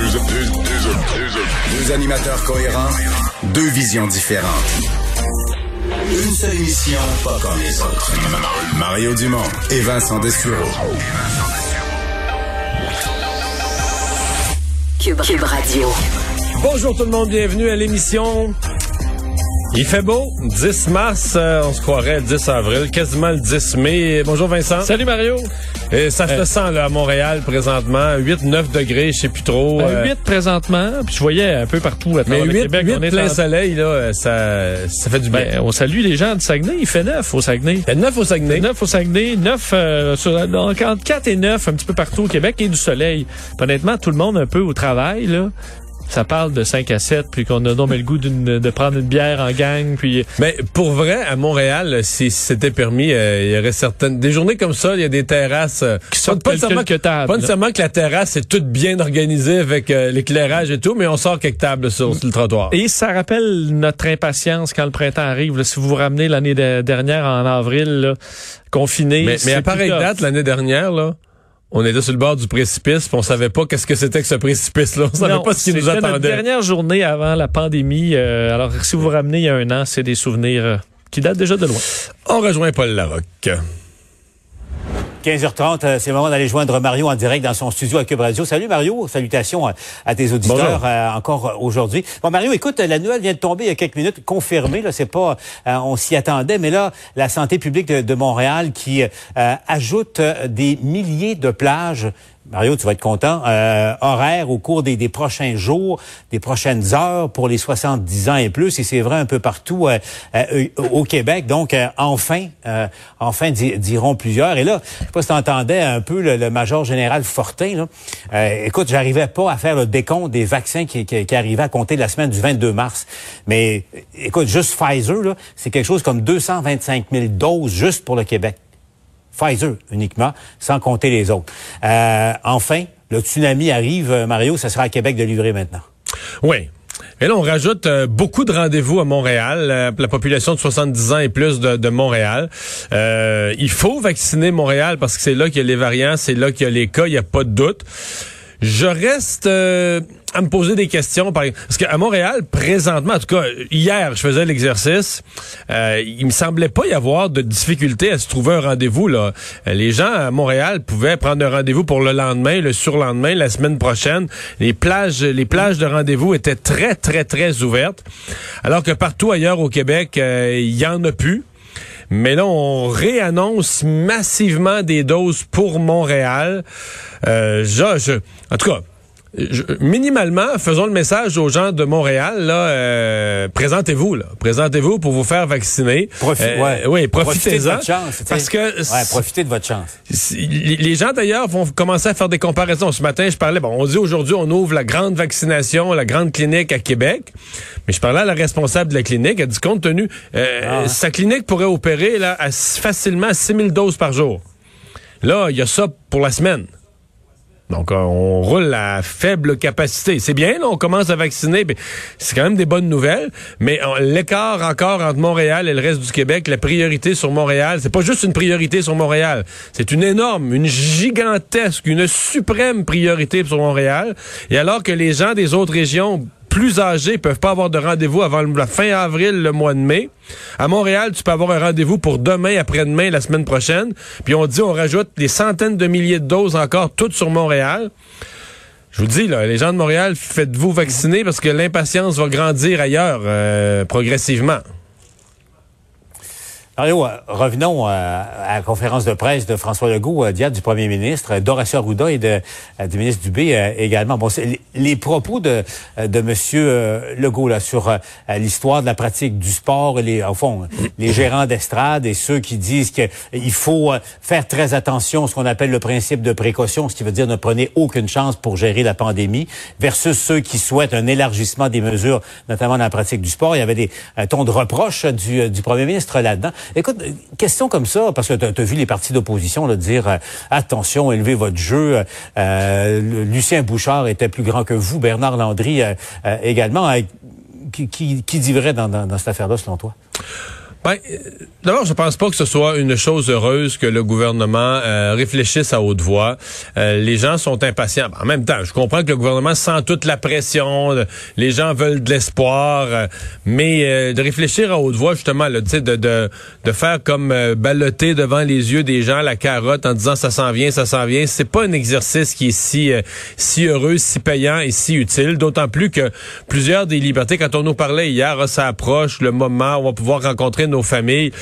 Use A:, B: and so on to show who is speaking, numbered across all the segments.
A: Deux animateurs cohérents, deux visions différentes. Une seule émission, pas comme les autres. Mario Dumont et Vincent Dessureau.
B: Cube, Cube Radio.
C: Bonjour tout le monde, bienvenue à l'émission. Il fait beau, 10 mars, euh, on se croirait le 10 avril, quasiment le 10 mai. Bonjour Vincent.
D: Salut Mario.
C: Et ça se sent là à Montréal présentement, 8-9 degrés, je sais plus trop.
D: Euh, 8 présentement, puis je voyais un peu partout à
C: mais
D: travers
C: 8,
D: le Québec.
C: 8
D: on est
C: plein
D: en-
C: soleil, là, ça, ça fait du bien.
D: Ben, on salue les gens du Saguenay, il fait 9 au Saguenay.
C: Il fait 9 au Saguenay.
D: 9 au Saguenay, 9 euh, sur, donc entre 4 et 9 un petit peu partout au Québec et du soleil. Honnêtement, tout le monde un peu au travail, là. Ça parle de 5 à 7, puis qu'on a donc le goût d'une- de prendre une bière en gang, puis...
C: Mais pour vrai, à Montréal, si c'était permis, euh, il y aurait certaines des journées comme ça, il y a des terrasses euh,
D: Qui sortent
C: pas
D: quelques tables,
C: pas nécessairement que la terrasse est toute bien organisée avec euh, l'éclairage et tout, mais on sort quelques tables sur, sur le trottoir.
D: Et ça rappelle notre impatience quand le printemps arrive. là. Si vous vous ramenez l'année de- dernière en avril, là, confiné...
C: mais, mais à
D: tough.
C: date l'année dernière là, on était sur le bord du précipice, puis on savait pas qu'est-ce que c'était que ce précipice là, on savait
D: Non,
C: pas ce qui nous
D: c'était notre
C: attendait.
D: dernière journée avant la pandémie. euh, alors, si vous vous ramenez il y a un an, c'est des souvenirs euh, qui datent déjà de loin.
C: On rejoint Paul Larocque.
E: 15h30, euh, c'est le moment d'aller joindre Mario en direct dans son studio à Cube Radio. Salut Mario, salutations à, à tes auditeurs euh, encore euh, aujourd'hui. Bon Mario, écoute, la nouvelle vient de tomber il y a quelques minutes, confirmée. Là, c'est pas, euh, on s'y attendait, mais là, la santé publique de, de Montréal qui euh, ajoute euh, des milliers de plages. Mario, tu vas être content. Euh, horaires au cours des, des prochains jours, des prochaines heures pour les 70 ans et plus. Et c'est vrai un peu partout euh, euh, au Québec. Donc, euh, enfin, enfin, di- diront plusieurs. Et là, je sais pas si tu entendais un peu le, major général Fortin. Là. Écoute, j'arrivais pas à faire le décompte des vaccins qui, qui, arrivaient à compter la semaine du 22 mars. Mais écoute, juste Pfizer, c'est quelque chose comme 225 000 doses juste pour le Québec. Pfizer uniquement, sans compter les autres. Euh, enfin, le tsunami arrive, euh, Mario, ça sera à Québec de livrer maintenant.
C: Oui. Et là, on rajoute euh, beaucoup de rendez-vous à Montréal, euh, la population de 70 ans et plus de, Montréal. Euh, il faut vacciner Montréal parce que c'est là qu'il y a les variants, c'est là qu'il y a les cas, il n'y a pas de doute. Je reste à me poser des questions. Par... Parce qu'à Montréal, présentement, en tout cas, hier, je faisais l'exercice, euh, il me semblait pas y avoir de difficulté à se trouver un rendez-vous. Là. Euh, Les gens à Montréal pouvaient prendre un rendez-vous pour le lendemain, le surlendemain, la semaine prochaine. Les plages, les plages de rendez-vous étaient très, très, très ouvertes. Alors que partout ailleurs au Québec, euh, il y en a plus. Mais là, on réannonce massivement des doses pour Montréal. Euh, je, je- en tout cas, je- minimalement, faisons le message aux gens de Montréal. Là, euh, présentez-vous. Là, présentez-vous pour vous faire vacciner.
E: Profi-
C: Euh,
E: ouais.
C: Oui,
E: Profitez de
C: profitez-en.
E: chance.
C: Parce que
E: Ouais, profitez de votre chance.
C: Les gens d'ailleurs vont commencer à faire des comparaisons. Ce matin, je parlais, bon, on dit aujourd'hui on ouvre la grande vaccination, la grande clinique à Québec. Mais je parlais à la responsable de la clinique, elle dit compte tenu, euh,
E: Ah, ouais.
C: sa clinique pourrait opérer là, à, facilement 6000 doses par jour. Là, il y a ça pour la semaine. Donc, euh, on roule à faible capacité. C'est bien, là, on commence à vacciner. mais C'est quand même des bonnes nouvelles. Mais euh, l'écart encore entre Montréal et le reste du Québec, la priorité sur Montréal, c'est pas juste une priorité sur Montréal. C'est une énorme, une gigantesque, une suprême priorité sur Montréal. Et alors que les gens des autres régions plus âgés peuvent pas avoir de rendez-vous avant la fin avril, le mois de mai. À Montréal, tu peux avoir un rendez-vous pour demain, après-demain, la semaine prochaine. Puis on dit, on rajoute des centaines de milliers de doses encore, toutes sur Montréal. Je vous dis, là, les gens de Montréal, faites-vous vacciner parce que l'impatience va grandir ailleurs euh, progressivement.
E: Mario, euh, revenons euh, à la conférence de presse de François Legault euh, du premier ministre, euh, d'Horacio Arruda et de, du ministre Dubé également. Bon, les, propos de, de euh, Legault là, sur l'histoire de la pratique du sport, les, au fond, les gérants d'estrade et ceux qui disent qu'il faut faire très attention à ce qu'on appelle le principe de précaution, ce qui veut dire ne prenez aucune chance pour gérer la pandémie, versus ceux qui souhaitent un élargissement des mesures, notamment dans la pratique du sport. Il y avait des un ton de reproche du, du premier ministre là-dedans. Écoute, question comme ça, parce que tu as, vu les partis d'opposition dire euh, attention, élevez votre jeu. Euh, Lucien Bouchard était plus grand que vous, Bernard Landry euh, également. Qui, qui, qui dans, dans, dans cette affaire-là, selon toi?
C: Ben, euh, d'abord, je pense pas que ce soit une chose heureuse que le gouvernement euh, réfléchisse à haute voix. Euh, les gens sont impatients. En même temps, je comprends que le gouvernement sent toute la pression. les gens veulent de l'espoir, euh, mais euh, de réfléchir à haute voix, justement, là, de, de, de faire comme euh, balloter devant les yeux des gens la carotte en disant ça s'en vient, ça s'en vient, c'est pas un exercice qui est si si heureux, si payant et si utile. D'autant plus que plusieurs des libertés, quand on nous parlait hier, ah, ça approche le moment où on va pouvoir rencontrer nos familles.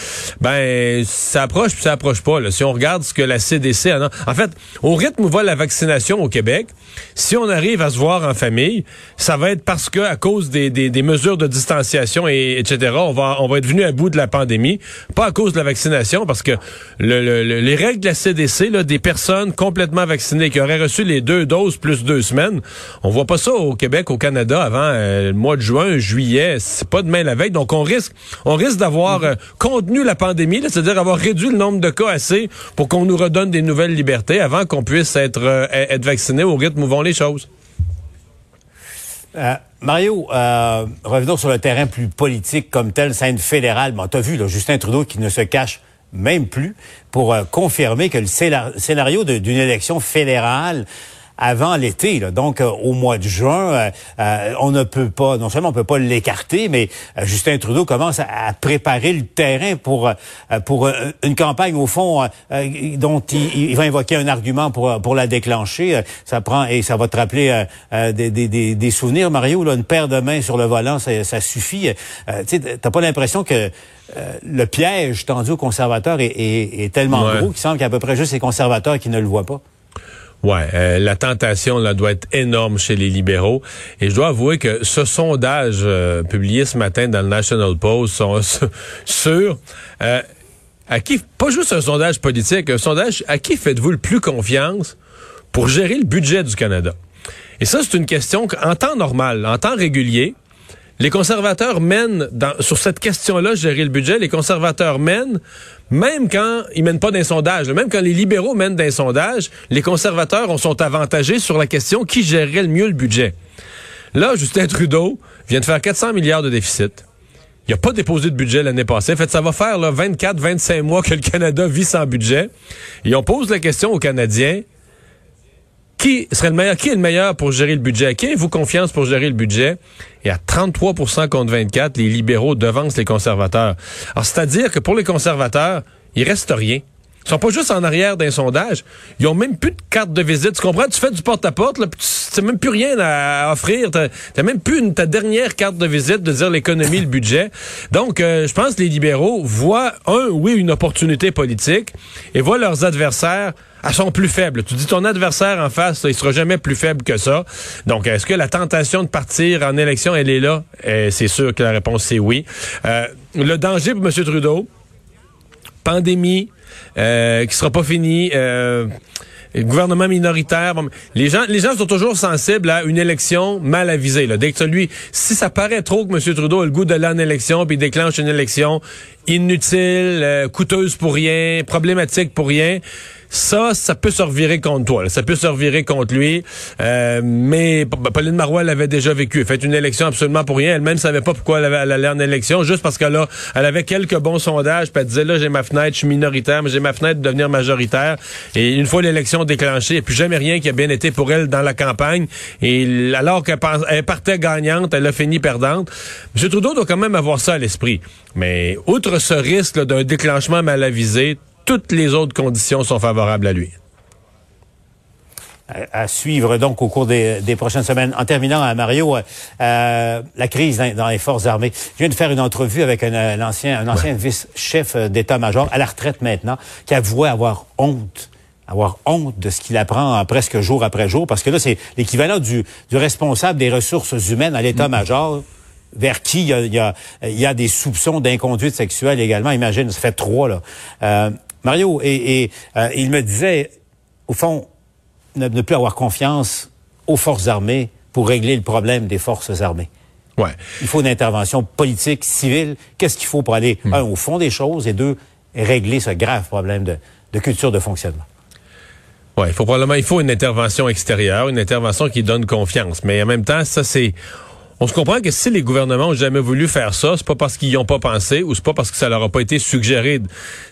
C: Ben, ça approche puis ça approche pas. Là. Si on regarde ce que la CDC a... En fait, au rythme où va la vaccination au Québec, si on arrive à se voir en famille, ça va être parce que à cause des, des, mesures de distanciation et etc. On va on va être venu à bout de la pandémie, pas à cause de la vaccination, parce que le, le- le- les règles de la CDC, là, des personnes complètement vaccinées qui auraient reçu les deux doses plus deux semaines, on voit pas ça au Québec, au Canada avant euh, le mois de juin, juillet, c'est pas demain la veille, donc on risque on risque d'avoir euh, contenu la pandémie, c'est-à-dire avoir réduit le nombre de cas assez pour qu'on nous redonne des nouvelles libertés avant qu'on puisse être euh, vacciné au rythme où vont les choses.
E: Euh, Mario, revenons sur le terrain plus politique comme tel, scène fédérale. Bon, t'as vu, Justin Trudeau qui ne se cache même plus pour confirmer que le scénar- scénario d'une élection fédérale avant l'été, donc euh, au mois de juin, euh, euh, on ne peut pas, non seulement on peut pas l'écarter, mais euh, Justin Trudeau commence à, à préparer le terrain pour euh, pour une campagne au fond dont il, il va invoquer un argument pour pour la déclencher. Ça prend et ça va te rappeler des, des, des, souvenirs, Mario. Là, une paire de mains sur le volant, ça, ça suffit. Euh, tu t'as pas l'impression que euh, le piège tendu aux conservateurs est, est, est tellement
C: Ouais.
E: gros qu'il semble qu'il y a à peu près juste les conservateurs qui ne le voient pas.
C: Ouais, euh, la tentation là doit être énorme chez les libéraux et je dois avouer que ce sondage euh, publié ce matin dans le National Post sur euh, à qui pas juste un sondage politique, un sondage à qui faites-vous le plus confiance pour gérer le budget du Canada? Et ça c'est une question qu'en temps normal, en temps régulier, les conservateurs mènent sur cette question-là, gérer le budget, les conservateurs mènent, même quand ils mènent pas d'un sondage, même quand les libéraux mènent d'un sondage, les conservateurs on sont avantagés sur la question qui gérerait le mieux le budget. Là, Justin Trudeau vient de faire 400 milliards de déficit. Il n'a pas déposé de budget l'année passée. En fait, ça va faire 24-25 mois que le Canada vit sans budget. Et on pose la question aux Canadiens, qui serait le meilleur, qui est le meilleur pour gérer le budget? Qui avez-vous confiance pour gérer le budget? Et à 33% contre 24, les libéraux devancent les conservateurs. Alors, c'est-à-dire que pour les conservateurs, il reste rien. Ils sont pas juste en arrière d'un sondage. Ils ont même plus de carte de visite. Tu comprends? Tu fais du porte-à-porte, puis tu n'as même plus rien à offrir. Tu n'as même plus une- ta dernière carte de visite de dire l'économie, le budget. Donc, euh, je pense que les libéraux voient, un, oui, une opportunité politique et voient leurs adversaires à son plus faible. Tu dis ton adversaire en face, il sera jamais plus faible que ça. Donc, est-ce que la tentation de partir en élection, elle est là? Euh, c'est sûr que la réponse, c'est oui. Euh, le danger pour M. Trudeau, pandémie euh, qui sera pas finie. Euh, gouvernement minoritaire. Les gens, les gens sont toujours sensibles à une élection mal avisée. Là. Dès que lui, si ça paraît trop que M. Trudeau a le goût d'aller en élection, puis déclenche une élection inutile, euh, coûteuse pour rien, problématique pour rien, ça, ça peut se revirer contre toi. là. Ça peut se revirer contre lui. Euh, mais Pauline Marois l'avait déjà vécu. Elle fait une élection absolument pour rien. Elle-même savait pas pourquoi elle, avait, elle allait en élection, juste parce qu'elle a, elle avait quelques bons sondages. Puis elle disait, là, j'ai ma fenêtre, je suis minoritaire, mais j'ai ma fenêtre de devenir majoritaire. Et une fois l'élection déclenchée, il n'y a plus jamais rien qui a bien été pour elle dans la campagne. Et alors qu'elle partait gagnante, elle a fini perdante. M. Trudeau doit quand même avoir ça à l'esprit. Mais outre ce risque d'un déclenchement mal avisé, toutes les autres conditions sont favorables à lui.
E: à, suivre donc au cours des, des prochaines semaines. En terminant, à Mario, euh, la crise dans, les forces armées. Je viens de faire une entrevue avec un, un ancien, un ancien vice-chef d'état-major à la retraite maintenant, qui avouait avoir honte avoir honte de ce qu'il apprend presque jour après jour, parce que là, c'est l'équivalent du, du responsable des ressources humaines à l'état-major vers qui il y a, il y a, il y a des soupçons d'inconduite sexuelle également. Imagine, ça fait trois, là. Euh, Mario, et, et euh, il me disait, au fond, ne, ne plus avoir confiance aux forces armées pour régler le problème des forces armées.
C: Ouais.
E: Il faut une intervention politique, civile. Qu'est-ce qu'il faut pour aller, un, au fond des choses, et deux, régler ce grave problème de, de culture de fonctionnement?
C: Ouais, il faut probablement il faut une intervention extérieure, une intervention qui donne confiance. Mais en même temps, ça c'est on se comprend que si les gouvernements ont jamais voulu faire ça, c'est pas parce qu'ils y ont pas pensé ou c'est pas parce que ça leur a pas été suggéré.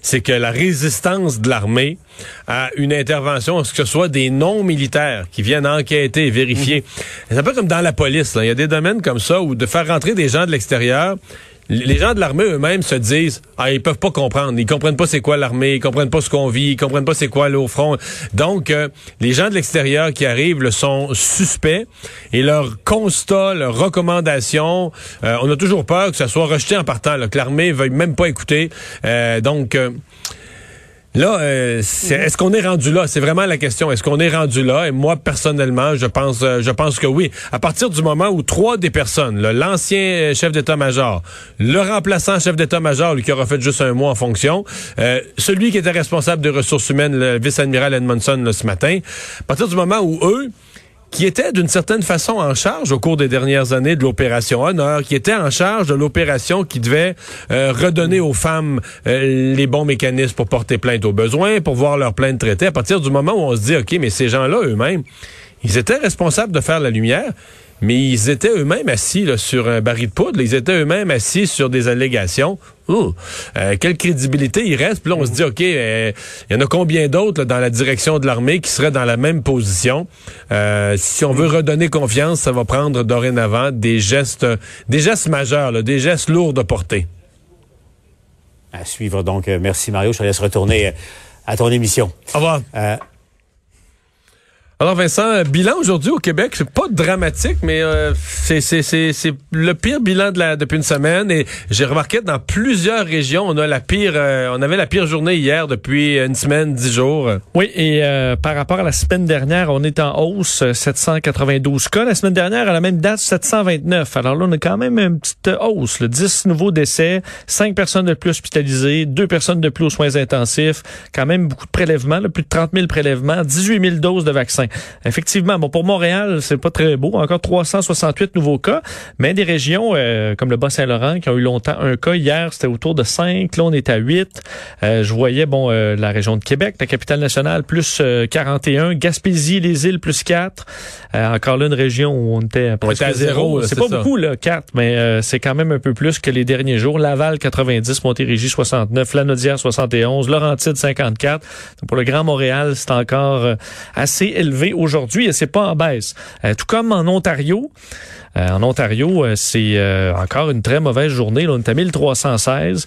C: C'est que la résistance de l'armée à une intervention, que ce soit des non-militaires qui viennent enquêter vérifier. C'est un peu comme dans la police. là. Il y a des domaines comme ça où de faire rentrer des gens de l'extérieur, les gens de l'armée eux-mêmes se disent ah ils peuvent pas comprendre, ils comprennent pas c'est quoi l'armée, ils comprennent pas ce qu'on vit, ils comprennent pas c'est quoi le front. Donc euh, les gens de l'extérieur qui arrivent le sont suspects et leurs constats, leurs recommandations, euh, on a toujours peur que ça soit rejeté en partant, là, que l'armée veuille même pas écouter. Euh, donc Là, euh, c'est- est-ce qu'on est rendu là? C'est vraiment la question. Est-ce qu'on est rendu là? Et moi, personnellement, je pense, euh, je pense que oui. À partir du moment où trois des personnes, l'ancien chef d'état-major, le remplaçant chef d'état-major, lui qui aura fait juste un mois en fonction, euh, celui qui était responsable des ressources humaines, le vice-admiral Edmondson, là, ce matin, à partir du moment où eux qui étaient d'une certaine façon en charge au cours des dernières années de l'opération Honneur, qui étaient en charge de l'opération qui devait euh, redonner aux femmes euh, les bons mécanismes pour porter plainte aux besoins, pour voir leur plainte traitée. À partir du moment où on se dit, OK, mais ces gens-là eux-mêmes, ils étaient responsables de faire la lumière, mais ils étaient eux-mêmes assis là, sur un baril de poudre. Ils étaient eux-mêmes assis sur des allégations. Euh, quelle crédibilité il reste? Puis là, on se dit, OK, euh, il y en a combien d'autres dans la direction de l'armée qui seraient dans la même position? Euh, si on veut redonner confiance, ça va prendre dorénavant des gestes, des gestes majeurs, là, des gestes lourds de portée.
E: À suivre donc. Euh, Merci Mario. Je te laisse retourner euh, à ton émission.
C: Au revoir. Alors Vincent, euh, bilan aujourd'hui au Québec, c'est pas dramatique, mais euh, c'est le pire bilan de la depuis une semaine et j'ai remarqué que dans plusieurs régions, on a la pire euh, on avait la pire journée hier depuis une semaine, dix jours.
D: Oui, et euh, par rapport à la semaine dernière, on est en hausse, euh, 792 cas. La semaine dernière, à la même date, 729. Alors là, on a quand même une petite hausse. Là. 10 nouveaux décès, 5 personnes de plus hospitalisées, 2 personnes de plus aux soins intensifs, quand même beaucoup de prélèvements, là, plus de 30 000 prélèvements, 18 000 doses de vaccins. Effectivement, bon, pour Montréal, c'est pas très beau, encore 368 nouveaux cas, mais des régions euh, comme le Bas-Saint-Laurent qui ont eu longtemps un cas. Hier, c'était autour de 5, là, on est à 8. Euh, je voyais, bon, euh, la région de Québec, la capitale nationale, plus euh, 41, Gaspésie, les îles, plus 4. Euh, encore là, une région où on était à presque
C: était à zéro, là,
D: C'est
C: c'est
D: pas
C: ça.
D: beaucoup, là, 4, mais euh, c'est quand même un peu plus que les derniers jours. Laval, 90, Montérégie, 69, Lanaudière, 71, Laurentide, 54. Donc, pour le Grand Montréal, c'est encore euh, assez élevé aujourd'hui et c'est pas en baisse. Euh, tout comme en Ontario. Euh, en Ontario, euh, c'est encore une très mauvaise journée. Là, on est à 1316.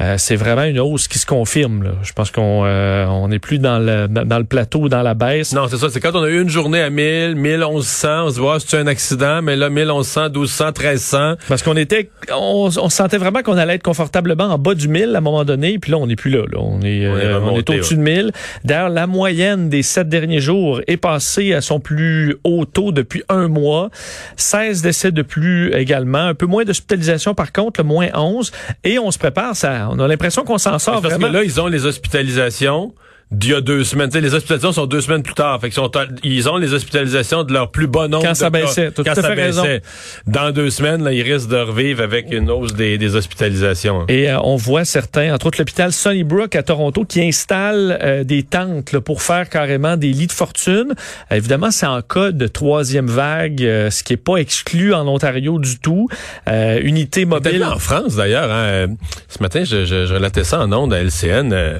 D: Euh, c'est vraiment une hausse qui se confirme. Là. Je pense qu'on euh, on n'est plus dans le dans le plateau dans la baisse.
C: Non, c'est ça, c'est quand on a eu une journée à 1000, 1100, on se ouais, c'est un accident, mais là 1100, 1200, 1300.
D: Parce qu'on était, on, on sentait vraiment qu'on allait être confortablement en bas du 1000 à un moment donné, puis là on n'est plus là, là. On est,
C: On est
D: euh, on
C: remonté,
D: est au-dessus de 1000. D'ailleurs, la moyenne des sept derniers jours est passée à son plus haut taux depuis un mois. 16 décès de plus également, un peu moins d'hospitalisation par contre, le moins 11. Et on se prépare, ça, on a l'impression qu'on s'en sort
C: Parce
D: vraiment.
C: que là, ils ont les hospitalisations d'il y a deux semaines. Tu sais, les hospitalisations sont deux semaines plus tard. Fait qu'ils sont, ils ont les hospitalisations de leur plus bon nombre
D: Quand ça baissait.
C: Quand ça
D: fait raison.
C: baissait. Dans deux semaines, là, ils risquent de revivre avec une hausse des, des hospitalisations.
D: Et euh, on voit certains, entre autres l'hôpital Sunnybrook à Toronto, qui installe euh, des tentes là, pour faire carrément des lits de fortune. Euh, évidemment, c'est en cas de troisième vague, euh, ce qui est pas exclu en Ontario du tout. Euh, unité mobile.
C: en France, d'ailleurs, hein, ce matin, je, je, je relatais ça en ondes à LCN, euh,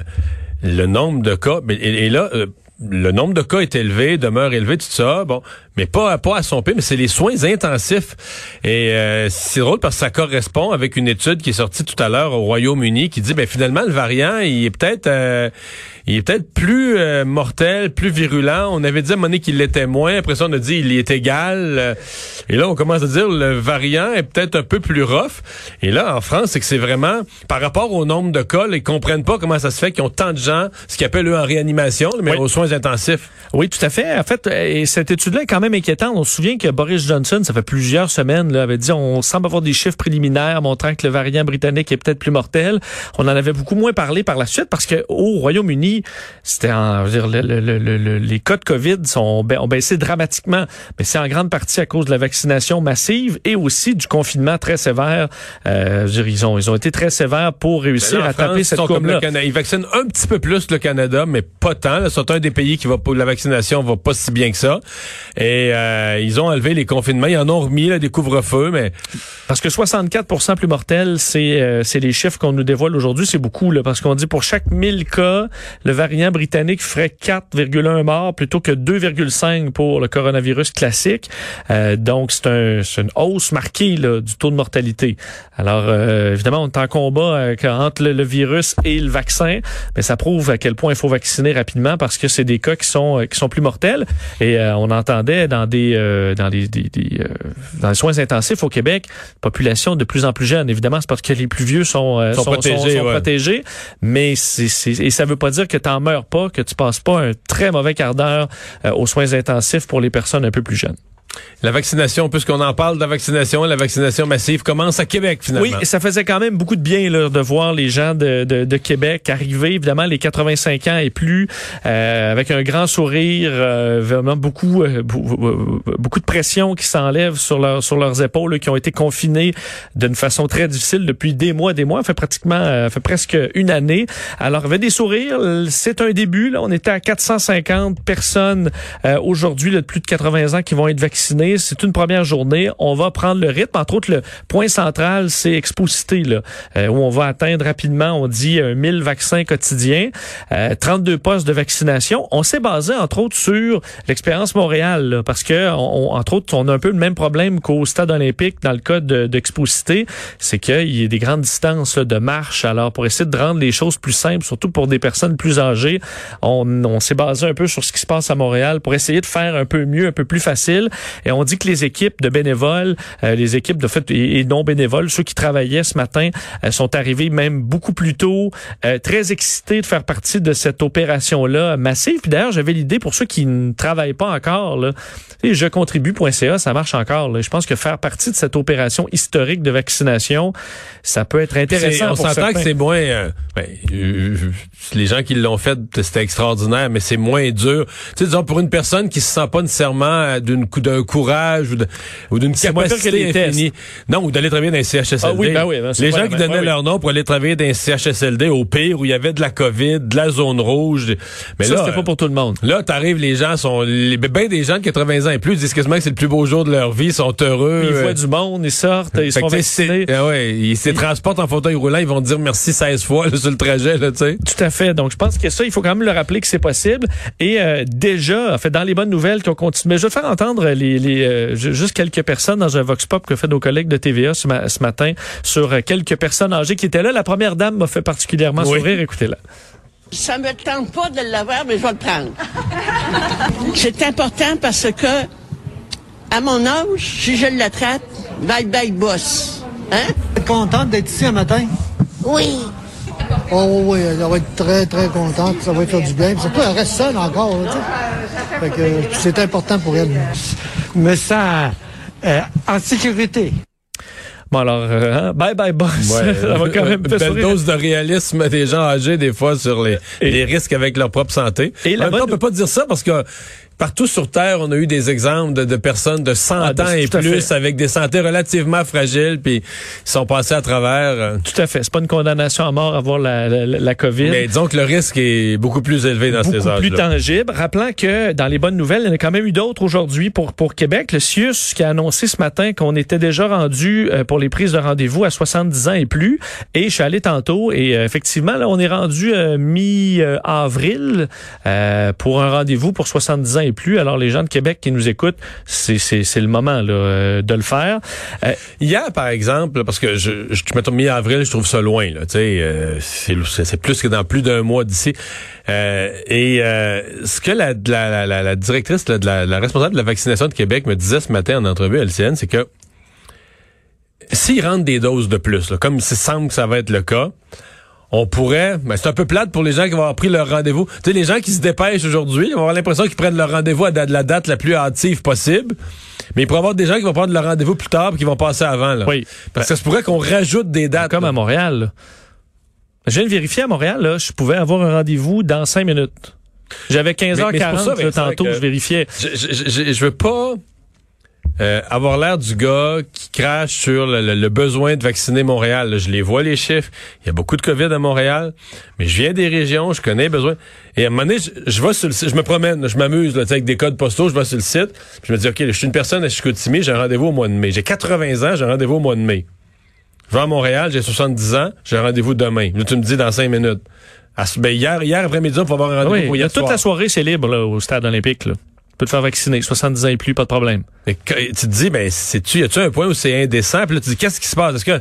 C: le nombre de cas, et là, euh, le nombre de cas est élevé, demeure élevé, tout ça, bon, mais pas, pas à son pied, mais c'est les soins intensifs. Et euh, c'est drôle parce que ça correspond avec une étude qui est sortie tout à l'heure au Royaume-Uni qui dit, ben finalement, le variant, il est peut-être... Euh, il est peut-être plus euh, mortel, plus virulent. On avait dit à Monique qu'il l'était moins. Après ça, on a dit il est égal. Et là, on commence à dire le variant est peut-être un peu plus rough. Et là, en France, c'est que c'est vraiment par rapport au nombre de cas, là, ils comprennent pas comment ça se fait qu'ils ont tant de gens, ce qu'ils appellent eux en réanimation, mais
D: Oui.
C: aux soins intensifs.
D: Oui, tout à fait. En fait, euh, et cette étude-là est quand même inquiétante. On se souvient que Boris Johnson, ça fait plusieurs semaines, là, avait dit on semble avoir des chiffres préliminaires montrant que le variant britannique est peut-être plus mortel. On en avait beaucoup moins parlé par la suite parce que au Royaume-Uni, c'était en, je veux dire, le- le- le- le- le- les cas de COVID sont, ont baissé dramatiquement, mais c'est en grande partie à cause de la vaccination massive et aussi du confinement très sévère. Euh, je veux dire, ils ont, ils ont été très sévères pour réussir
C: Là,
D: à taper
C: France, ils
D: cette
C: sont comme
D: courbe-là.
C: le Canada. Ils vaccinent un petit peu plus le Canada, mais pas tant. là. C'est un des pays qui va pour la vaccination va pas si bien que ça. Et euh, ils ont enlevé les confinements. Ils en ont remis là, des couvre-feux, mais
D: Parce que 64 plus mortels, c'est euh, c'est les chiffres qu'on nous dévoile aujourd'hui. C'est beaucoup, là, parce qu'on dit pour chaque 1000 cas, le variant britannique ferait 4,1 morts plutôt que 2,5 pour le coronavirus classique. Euh, donc, c'est un, une hausse marquée là, du taux de mortalité. Alors, euh, évidemment, on est en combat euh, entre le, le virus et le vaccin, mais ça prouve à quel point il faut vacciner rapidement parce que c'est des cas qui sont euh, qui sont plus mortels. Et euh, on entendait dans des euh, dans les des, des, euh, dans les soins intensifs au Québec, population de plus en plus jeune. Évidemment, c'est parce que les plus vieux sont euh,
C: Sont protégés, ouais.
D: protégés. Mais c'est et ça veut pas dire que t'en meurs pas, que tu passes pas un très mauvais quart d'heure euh, aux soins intensifs pour les personnes un peu plus jeunes.
C: La vaccination, puisqu'on en parle de la vaccination, la vaccination massive commence à Québec finalement.
D: Oui, ça faisait quand même beaucoup de bien là, de voir les gens de, de, de Québec arriver, évidemment les 85 ans et plus, euh, avec un grand sourire, euh, vraiment beaucoup euh, beaucoup de pression qui s'enlève sur, leur, sur leurs épaules, là, qui ont été confinés d'une façon très difficile depuis des mois, des mois, fait pratiquement, euh, fait presque une année. Alors, avait des sourires, c'est un début, là, on était à 450 personnes euh, aujourd'hui de plus de 80 ans qui vont être vaccinées. C'est une première journée. On va prendre le rythme. Entre autres, le point central, c'est Exposité, là, euh, où on va atteindre rapidement, on dit, euh, 1000 vaccins quotidiens, euh, 32 postes de vaccination. On s'est basé, entre autres, sur l'expérience Montréal, là, parce que, entre autres, on a un peu le même problème qu'au stade olympique dans le cas de- d'Exposité, c'est qu'il y a des grandes distances de marche. Alors, pour essayer de rendre les choses plus simples, surtout pour des personnes plus âgées, on s'est basé un peu sur ce qui se passe à Montréal pour essayer de faire un peu mieux, un peu plus facile. Et on dit que les équipes de bénévoles, euh, les équipes de fait et, et non bénévoles, ceux qui travaillaient ce matin, euh, sont arrivés même beaucoup plus tôt, euh, très excités de faire partie de cette opération-là massive. Puis d'ailleurs, j'avais l'idée pour ceux qui ne travaillent pas encore, là, sais, je contribue.ca, ça marche encore. là. Je pense que faire partie de cette opération historique de vaccination, ça peut être intéressant.
C: on s'entend que c'est moins. euh, ben, euh, les gens qui l'ont fait, c'était extraordinaire, mais c'est moins dur. Tu sais, disons pour une personne qui se sent pas nécessairement euh, d'une cou- d'un courage ou de- ou d'une capacité
D: les
C: infinie. Non, ou d'aller travailler dans un CHSLD.
D: Ah oui, ben oui, ben
C: les gens qui donnaient leur nom pour aller travailler dans un CHSLD au pire où il y avait de la COVID, de la zone rouge. Mais
D: ça,
C: là,
D: c'était pas pour tout le monde.
C: Là, t'arrives, les gens sont, les, ben des gens de 80 ans et plus disent quasiment que c'est le plus beau jour de leur vie, ils sont heureux.
D: Ils
C: euh,
D: voient du monde, ils sortent, ils se font vacciner.
C: ah ouais, ils se transportent en fauteuil roulant, ils vont dire merci 16 fois là, sur le trajet, là, tu sais.
D: Tout à fait. Donc, je pense que ça, il faut quand même le rappeler que c'est possible. Et euh, déjà, en fait, dans les bonnes nouvelles qui ont continué, mais je vais te faire entendre les, les euh, ju- juste quelques personnes dans un vox pop que fait nos collègues de TVA ce, ma- ce matin sur euh, quelques personnes âgées qui étaient là. La première dame m'a fait particulièrement
C: Oui.
D: sourire. Écoutez-la.
F: Ça me tente pas de l'avoir, mais je vais le prendre. C'est important parce que, à mon âge, si je l'attrape, bye bye boss. Hein?
G: contente d'être ici un matin?
F: Oui.
G: Oh oui, elle va être très, très contente. Ça va faire du bien. Surtout, elle reste seule encore. tu sais. C'est important pour elle. Mais ça, euh, en sécurité.
D: Bon, alors, euh, hein, bye bye boss. ça va quand même
C: une belle
D: sourire.
C: dose de réalisme des gens âgés, des fois, sur les, les risques avec leur propre santé.
D: Et
C: en même temps, on peut pas dire ça parce que partout sur Terre, on a eu des exemples de, de personnes de 100
D: Ah, de-
C: ans et plus avec des santé relativement fragiles, puis ils sont passés à travers. euh,
D: Tout à fait. C'est pas une condamnation à mort à avoir la, la, la COVID.
C: Mais disons que le risque est beaucoup plus élevé dans ces
D: beaucoup plus
C: âges-là.
D: tangible. Rappelant que dans les bonnes nouvelles, il y en a quand même eu d'autres aujourd'hui pour, pour Québec. Le CIUS qui a annoncé ce matin qu'on était déjà rendu euh, pour les prises de rendez-vous à 70 ans et plus. Et je suis allé tantôt et euh, effectivement, là, on est rendu mi-avril pour un rendez-vous pour 70 ans plus. Alors, les gens de Québec qui nous écoutent, c'est, le moment là, euh, de le faire. Euh,
C: Hier, par exemple, parce que je, je, je me mi-avril, je trouve ça loin. Euh, c'est, plus que dans plus d'un mois d'ici. Euh, et euh, ce que la, la, la, la directrice, de la, la responsable de la vaccination de Québec me disait ce matin en entrevue à LCN, c'est que s'ils rentrent des doses de plus, là, comme il semble que ça va être le cas, on pourrait, ben c'est un peu plate pour les gens qui vont avoir pris leur rendez-vous. Tu sais, les gens qui se dépêchent aujourd'hui, ils vont avoir l'impression qu'ils prennent leur rendez-vous à la date la plus hâtive possible. Mais il pourrait y avoir des gens qui vont prendre leur rendez-vous plus tard et qui vont passer avant. Là.
D: Oui.
C: Parce que ça se pourrait qu'on rajoute des dates.
D: comme
C: là.
D: à Montréal. là. Je viens de vérifier à Montréal, là, je pouvais avoir un rendez-vous dans cinq minutes. J'avais 15h40
C: Mais- mais c'est pour ça,
D: là,
C: Vincent,
D: tantôt,
C: que-
D: je vérifiais.
C: Je, je, je, je veux pas euh, avoir l'air du gars qui crache sur le, le- le besoin de vacciner Montréal. Là, je les vois les chiffres. Il y a beaucoup de COVID à Montréal, mais je viens des régions, je connais les besoins. Et à un moment donné, je, je vais sur le site, je me promène, là, je m'amuse là, avec des codes postaux, je vais sur le site, puis je me dis OK, je suis une personne à Chicoutimi, j'ai un rendez-vous au mois de mai. J'ai 80 ans, j'ai un rendez-vous au mois de mai. Je vais à Montréal, j'ai 70 ans, j'ai un rendez-vous demain. Là, tu me dis dans 5 minutes. À ben, hier, hier après-midi, on va avoir un rendez-vous
D: Oui,
C: pour hier
D: toute
C: soir.
D: la soirée, c'est libre là, au stade olympique. Là. Tu peux te faire vacciner, 70 ans et plus, pas de problème.
C: Tu te dis, ben, c'est-tu, y a-tu un point où c'est indécent? Puis là, tu dis, qu'est-ce qui se passe? Est-ce que,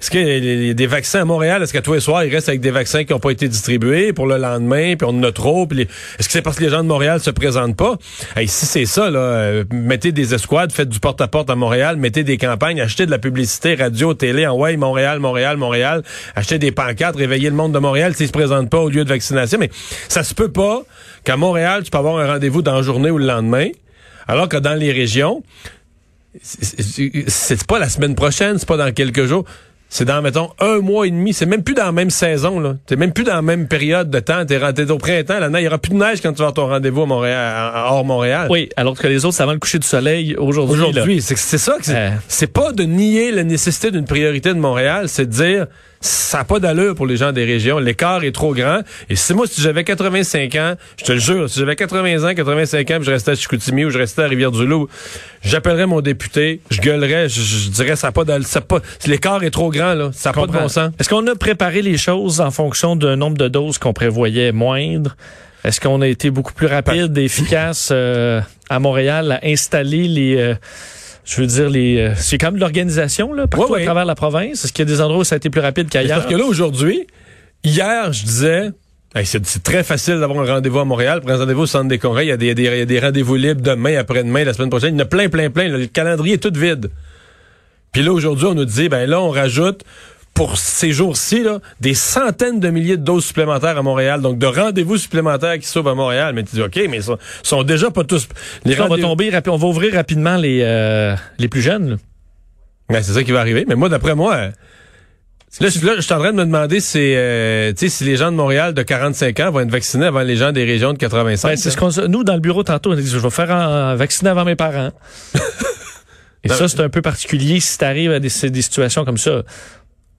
C: est-ce qu'il y a des vaccins à Montréal? Est-ce qu'à tous les soirs, ils restent avec des vaccins qui n'ont pas été distribués pour le lendemain? Puis on en a trop? Est-ce que c'est parce que les gens de Montréal se présentent pas? Si c'est ça, là, euh, mettez des escouades, faites du porte-à-porte à Montréal, mettez des campagnes, achetez de la publicité, radio, télé, en ouais, Montréal, Montréal, Montréal, achetez des pancartes, réveillez le monde de Montréal s'ils se présentent pas au lieu de vaccination. Mais ça se peut pas qu'à Montréal, tu peux avoir un rendez-vous dans la journée ou le lendemain. Alors que dans les régions, c'est- pas la semaine prochaine, c'est pas dans quelques jours. C'est dans, mettons, un mois et demi. C'est même plus dans la même saison, là. C'est même plus dans la même période de temps. T'es au printemps, là. Il y aura plus de neige quand tu vas avoir ton rendez-vous à Montréal, à- hors Montréal.
D: Oui, alors que les autres, c'est avant le coucher du soleil aujourd'hui.
C: Aujourd'hui, c'est ça que c'est.
D: Euh.
C: C'est pas de nier la nécessité d'une priorité de Montréal, c'est de dire ça n'a pas d'allure pour les gens des régions. L'écart est trop grand. Et si moi, si j'avais 85 ans, je te le jure, si j'avais 80 ans, 85 ans, puis je restais à Chicoutimi ou je restais à Rivière-du-Loup, j'appellerais mon député, je gueulerais, je, je dirais ça n'a pas d'allure. ça a pas- L'écart est trop grand, là. Ça n'a pas de bon sens.
D: Est-ce qu'on a préparé les choses en fonction d'un nombre de doses qu'on prévoyait moindre? Est-ce qu'on a été beaucoup plus rapide et efficace euh, à Montréal à installer les... euh, je veux dire, les, euh, c'est quand même de l'organisation là, partout
C: Ouais, ouais.
D: à travers la province. Est-ce qu'il y a des endroits où ça a été plus rapide qu'ailleurs?
C: Parce que là, aujourd'hui, hier, je disais, hey, c'est très facile d'avoir un rendez-vous à Montréal. Pour un rendez-vous au centre des congrès, il y a des, des- il y a des rendez-vous libres demain, après-demain, la semaine prochaine. Il y en a plein, plein, plein. Le calendrier est tout vide. Puis là, aujourd'hui, on nous dit, ben là, on rajoute pour ces jours-ci, là, des centaines de milliers de doses supplémentaires à Montréal. Donc, de rendez-vous supplémentaires qui s'ouvrent à Montréal. Mais tu dis, OK, mais ils sont, sont déjà pas tous... Les
D: on va tomber on va ouvrir rapidement les, euh, les plus jeunes.
C: Ben, c'est ça qui va arriver. Mais moi, d'après moi, là, je, là, je suis en train de me demander si, euh, tu si les gens de Montréal de 45 ans vont être vaccinés avant les gens des régions de 85.
D: Ouais, c'est ce qu'on nous dans le bureau tantôt on a dit je vais faire en- vacciner avant mes parents. Et ça c'est un peu particulier si t'arrives à des, des situations comme ça.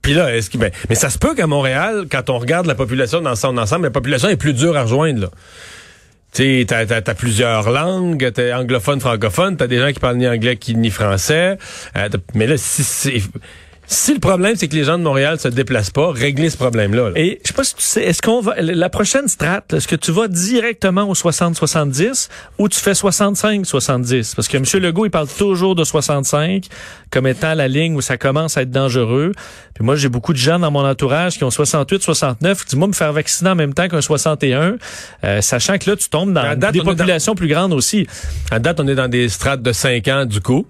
C: Puis là, est-ce que, ben, mais ça se peut qu'à Montréal, quand on regarde la population dans son ensemble, la population est plus dure à rejoindre, là. Tu t'as, t'as, t'as plusieurs langues, t'es anglophone, francophone, t'as des gens qui parlent ni anglais ni français. Euh, mais là, si, si, si le problème, c'est que les gens de Montréal se déplacent pas, régler ce problème-là. là.
D: Et je sais pas si tu sais, est-ce qu'on va la prochaine strate, est-ce que tu vas directement au 60-70 ou tu fais 65-70 Parce que M. Legault il parle toujours de 65 comme étant la ligne où ça commence à être dangereux. Puis moi j'ai beaucoup de gens dans mon entourage qui ont 68-69 qui disent moi me faire vacciner en même temps qu'un 61, euh, sachant que là tu tombes dans
C: date,
D: des
C: dans-
D: populations plus grandes aussi.
C: À date, on est dans des strates de 5 ans, du coup.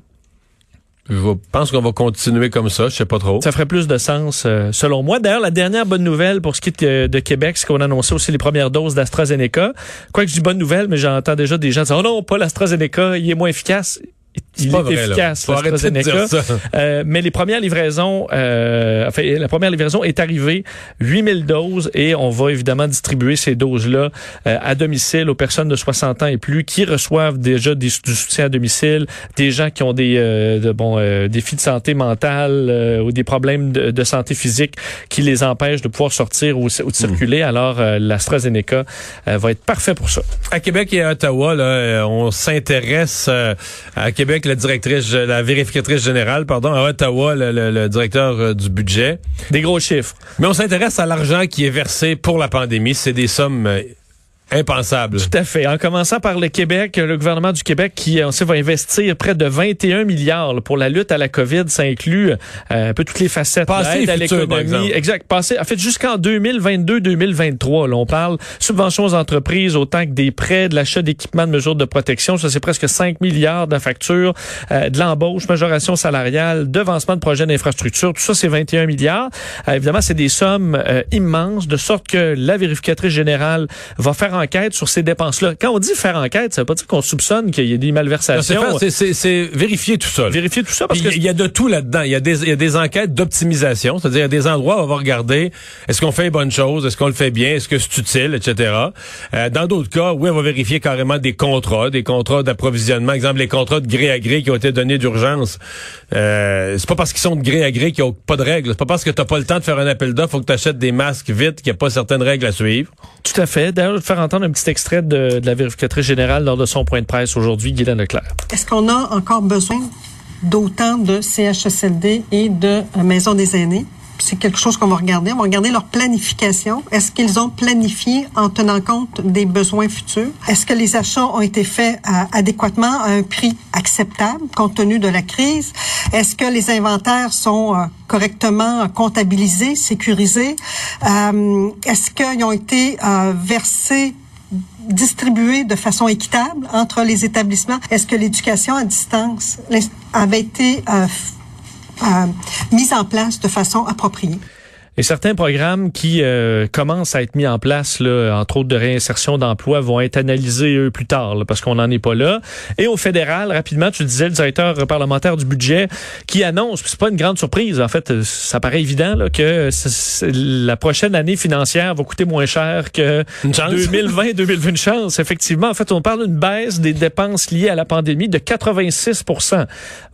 C: Je pense qu'on va continuer comme ça, je sais pas trop.
D: Ça ferait plus de sens, euh, selon moi. D'ailleurs, la dernière bonne nouvelle pour ce qui est de, de Québec, c'est qu'on a annoncé aussi les premières doses d'AstraZeneca. Quoique je dis bonne nouvelle, mais j'entends déjà des gens dire, oh non, pas l'AstraZeneca, il est moins efficace. Il
C: pas
D: est
C: vrai, là.
D: efficace,
C: dire ça.
D: Euh, mais les premières livraisons, euh, enfin, la première livraison est arrivée, 8000 doses, et on va évidemment distribuer ces doses-là euh, à domicile aux personnes de 60 ans et plus qui reçoivent déjà des, du soutien à domicile, des gens qui ont des euh, de, bon euh, défis de santé mentale euh, ou des problèmes de, de santé physique qui les empêchent de pouvoir sortir ou, ou de circuler. Alors, euh, l'AstraZeneca va être parfait pour ça.
C: À Québec et à Ottawa, là, on s'intéresse euh, à Québec, la directrice, la vérificatrice générale, pardon, à Ottawa, le, le- le directeur euh, du budget.
D: Des gros chiffres.
C: Mais on s'intéresse à l'argent qui est versé pour la pandémie. C'est des sommes euh, impensable.
D: Tout à fait. En commençant par le Québec, le gouvernement du Québec qui, on sait, va investir près de 21 milliards là, pour la lutte à la COVID. Ça inclut euh, un peu toutes les facettes.
C: Passé
D: l'aide à l'économie. Exact. Passé, en fait, jusqu'en 2022-2023. On parle subventions aux entreprises, autant que des prêts, de l'achat d'équipements de mesures de protection. Ça, c'est presque 5 milliards de factures, euh, de l'embauche, majoration salariale, devancement de projets d'infrastructure. Tout ça, c'est 21 milliards. Euh, évidemment, c'est des sommes euh, immenses, de sorte que la vérificatrice générale va faire enquête sur ces dépenses-là. Quand on dit faire enquête, ça veut pas dire qu'on soupçonne qu'il y ait des malversations.
C: c'est- vérifier tout ça. là.
D: Vérifier tout ça parce
C: Puis
D: que
C: il y a de tout là-dedans. Il y a des, il y a des enquêtes d'optimisation, c'est-à-dire il y a des endroits où on va regarder est-ce qu'on fait les bonnes choses, est-ce qu'on le fait bien, est-ce que c'est utile, etc. Euh, dans d'autres cas, oui, on va vérifier carrément des contrats, des contrats d'approvisionnement, exemple les contrats de gré à gré qui ont été donnés d'urgence. Euh, c'est pas parce qu'ils sont de gré à gré qu'il n'y a pas de règles. C'est pas parce que t'as pas le temps de faire un appel d'offres, faut que tu achètes des masques vite, qu'il n'y a pas certaines règles à suivre.
D: tout à fait. D'ailleurs, je vais te faire entendre un petit extrait de, de la vérificatrice générale lors de son point de presse aujourd'hui, Guylaine Leclerc.
H: Est-ce qu'on a encore besoin d'autant de CHSLD et de euh, maisons des aînés? C'est quelque chose qu'on va regarder. On va regarder leur planification. Est-ce qu'ils ont planifié en tenant compte des besoins futurs? Est-ce que les achats ont été faits euh, adéquatement à un prix acceptable compte tenu de la crise? Est-ce que les inventaires sont euh, correctement comptabilisés, sécurisés? Euh, Est-ce qu'ils ont été versés distribués de façon équitable entre les établissements? Est-ce que l'éducation à distance avait été euh, euh, mise en place de façon appropriée?
D: Et certains programmes qui euh, commencent à être mis en place, là, entre autres de réinsertion d'emploi, vont être analysés eux plus tard, là, parce qu'on n'en est pas là. Et au fédéral, rapidement, tu le disais, le directeur parlementaire du budget qui annonce, c'est pas une grande surprise, en fait, ça paraît évident là, que la prochaine année financière va coûter moins cher que
C: Une chance.
D: 2020-2020. Une chance, effectivement. En fait, on parle d'une baisse des dépenses liées à la pandémie de 86%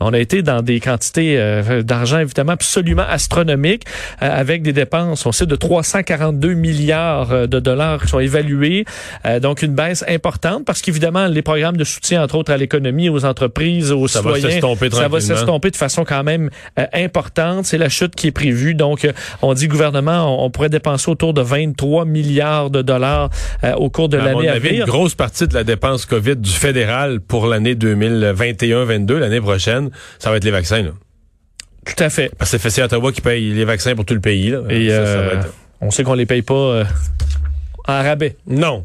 D: On a été dans des quantités euh, d'argent, évidemment, absolument astronomiques, euh, avec des dépenses, on sait, de 342 milliards euh, de dollars qui sont évalués. Euh, donc, une baisse importante parce qu'évidemment, les programmes de soutien, entre autres, à l'économie, aux entreprises, aux
C: Ça va
D: citoyens,
C: s'estomper
D: ça va s'estomper de façon quand même euh, importante. C'est la chute qui est prévue. Donc, euh, on dit gouvernement, on, on pourrait dépenser autour de 23 milliards de dollars euh, au cours de
C: À mon
D: l'année à
C: avis, une
D: venir.
C: grosse partie de la dépense COVID du fédéral pour l'année 2021-22, l'année prochaine, ça va être les vaccins. Là.
D: Tout à fait.
C: Parce que c'est Ottawa qui paye les vaccins pour tout le pays. Là.
D: Et
C: Ça, ça va
D: euh,
C: être-
D: on sait qu'on les paye pas euh, en rabais.
C: Non.